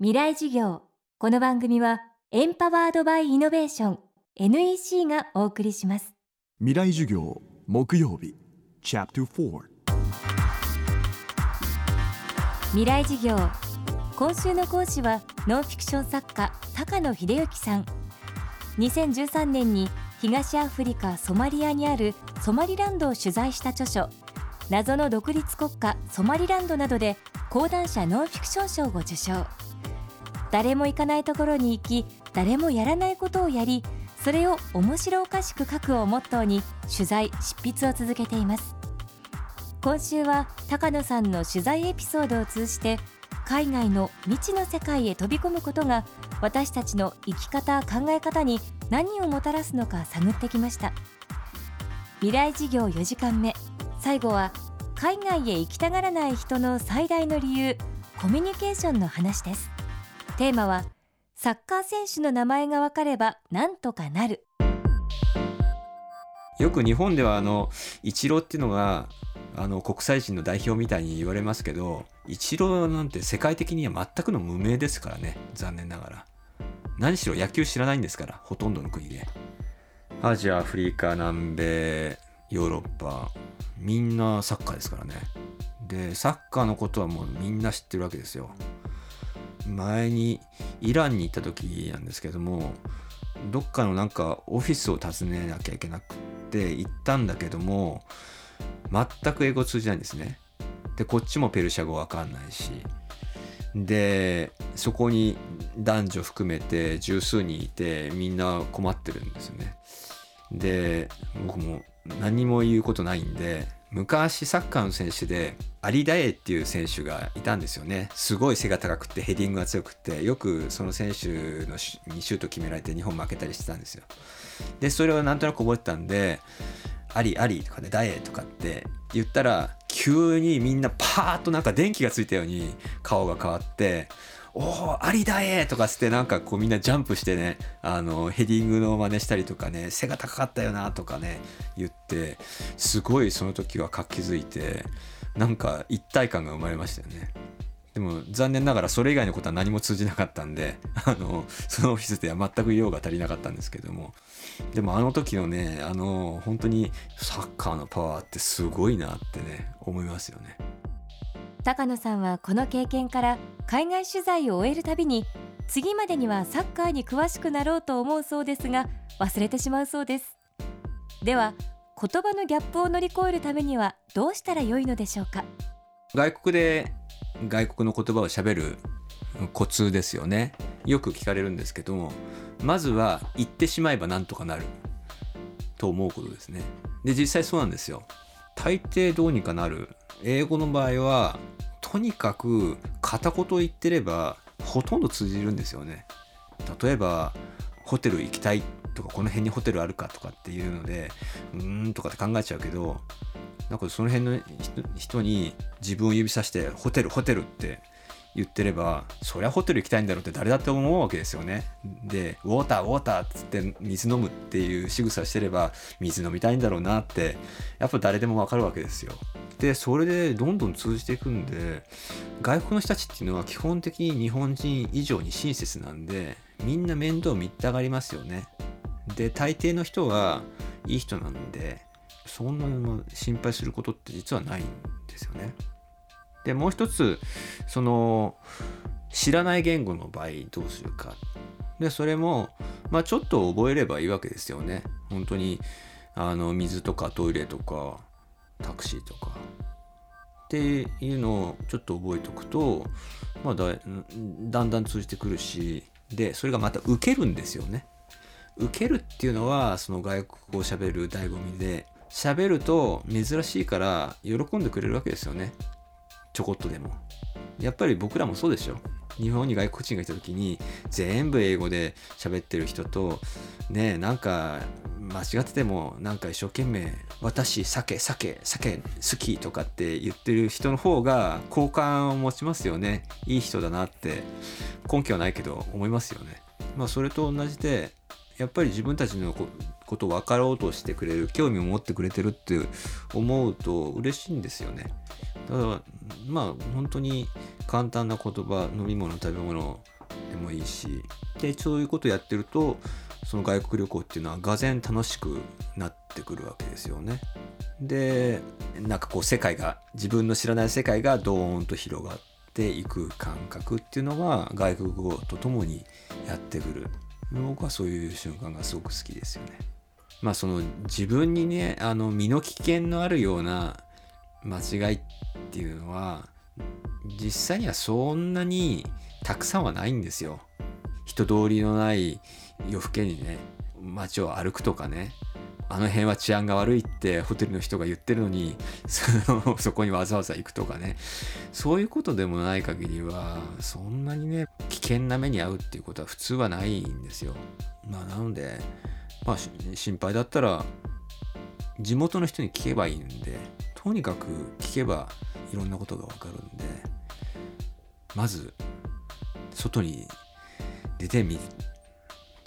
未来授業。この番組は Empowered by Innovation NEC がお送りします。未来授業木曜日チャプター4未来授業。今週の講師はノンフィクション作家高野秀行さん。2013年に東アフリカソマリアにあるソマリランドを取材した著書。謎の独立国家ソマリランドなどで講談社ノンフィクション賞を受賞。誰も行かないところに行き誰もやらないことをやりそれを面白おかしく書くをモットーに取材執筆を続けています。今週は高野さんの取材エピソードを通じて海外の未知の世界へ飛び込むことが私たちの生き方考え方に何をもたらすのか探ってきました。未来事業4時間目。最後は海外へ行きたがらない人の最大の理由コミュニケーションの話です。テーマはサッカー選手の名前が分かればなんとかなる。よく日本ではあのイチローっていうのがあの国際人の代表みたいに言われますけどイチローなんて世界的には全くの無名ですからね残念ながら。何しろ野球知らないんですからほとんどの国で。アジアアフリカ南米ヨーロッパみんなサッカーですからね。でサッカーのことはもうみんな知ってるわけですよ。前にイランに行った時なんですけどもどっかのなんかオフィスを訪ねなきゃいけなくって行ったんだけども全く英語通じないんですね。でこっちもペルシャ語わかんないし。でそこに男女含めて十数人いてみんな困ってるんですよね。で僕も何も言うことないんで昔サッカーの選手でアリダエっていう選手がいたんですよね。すごい背が高くてヘディングが強くてよくその選手のにシュート決められて日本負けたりしてたんですよ。でそれをなんとなく覚えてたんでアリアリとかでダエとかって言ったら急にみんなパーッとなんか電気がついたように顔が変わっておお、アリだえとかつってなんかこうみんなジャンプしてね、あの、ヘディングの真似したりとかね、背が高かったよなとかね、言って、すごいその時は活気づいて、なんか一体感が生まれましたよね。でも残念ながらそれ以外のことは何も通じなかったんで、あの、そのオフィスでは全く用が足りなかったんですけども、でもあの時のね、あの、本当にサッカーのパワーってすごいなってね、思いますよね。高野さんはこの経験から海外取材を終えるたびに次までにはサッカーに詳しくなろうと思うそうですが忘れてしまうそうです。では言葉のギャップを乗り越えるためにはどうしたらよいのでしょうか？外国で外国の言葉をしゃべるコツですよね。よく聞かれるんですけどもまずは言ってしまえばなんとかなる。と思うことですね。で実際そうなんですよ。大抵どうにかなる。英語の場合はとにかく片言言ってればほとんど通じるんですよね。例えばホテル行きたいとかこの辺にホテルあるかとかっていうのでうーんとかって考えちゃうけどなんかその辺の人に自分を指さしてホテルホテルって言ってればそりゃホテル行きたいんだろうって誰だって思うわけですよね。でウォーターウォーターっつって水飲むっていう仕草してれば水飲みたいんだろうなってやっぱ誰でもわかるわけですよ。でそれでどんどん通じていくんで外国の人たちっていうのは基本的に日本人以上に親切なんでみんな面倒見たがりますよね。で大抵の人はいい人なんでそんなに心配することって実はないんですよね。でもう一つその知らない言語の場合どうするか。でそれもまあちょっと覚えればいいわけですよね。本当にあの水とかトイレとかタクシーとか。っていうのをちょっと覚えておくと、まあだ、だんだん通じてくるしでそれがまた受けるんですよね。受けるっていうのはその外国語を喋る醍醐味で喋ると珍しいから喜んでくれるわけですよね。ちょこっとでも。やっぱり僕らもそうでしょ。日本に外国人がいた時に全部英語で喋ってる人とねなんか間違っててもなんか一生懸命「私酒酒酒好き」とかって言ってる人の方が好感を持ちますよね。いい人だなって根拠はないけど思いますよね。まあそれと同じでやっぱり自分たちのことを分かろうとしてくれる興味を持ってくれてるって思うと嬉しいんですよねだからまあ本当に簡単な言葉飲み物食べ物でもいいしでそういうことやってるとその外国旅行っていうのはがぜ楽しくなってくるわけですよね。でなんかこう世界が自分の知らない世界がドーンと広がっていく感覚っていうのが外国語とともにやってくる僕はそういう瞬間がすごく好きですよね。まあその自分にねあの身の危険のあるような間違いっていうのは実際にはそんなにたくさんはないんですよ。人通りのない夜更けにね街を歩くとかねあの辺は治安が悪いってホテルの人が言ってるのにその そこにわざわざ行くとかねそういうことでもない限りはそんなにね危険な目に遭うっていうことは普通はないんですよ。まあなのでまあ心配だったら地元の人に聞けばいいんでとにかく聞けばいろんなことがわかるんでまず外に出てみ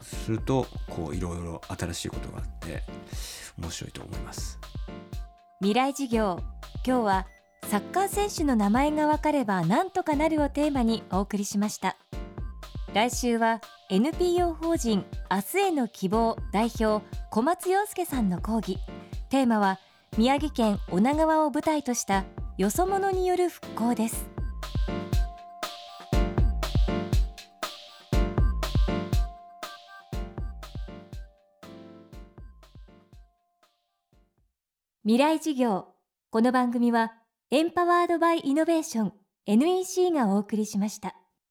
するとこういろいろ新しいことがあって面白いと思います。未来事業。今日はサッカー選手の名前がわかればなんとかなるをテーマにお送りしました。来週は NPO 法人明日への希望代表小松洋介さんの講義。テーマは宮城県女川を舞台としたよそ者による復興です。未来事業。この番組はエンパワードバイイノベーション。NEC がお送りしました。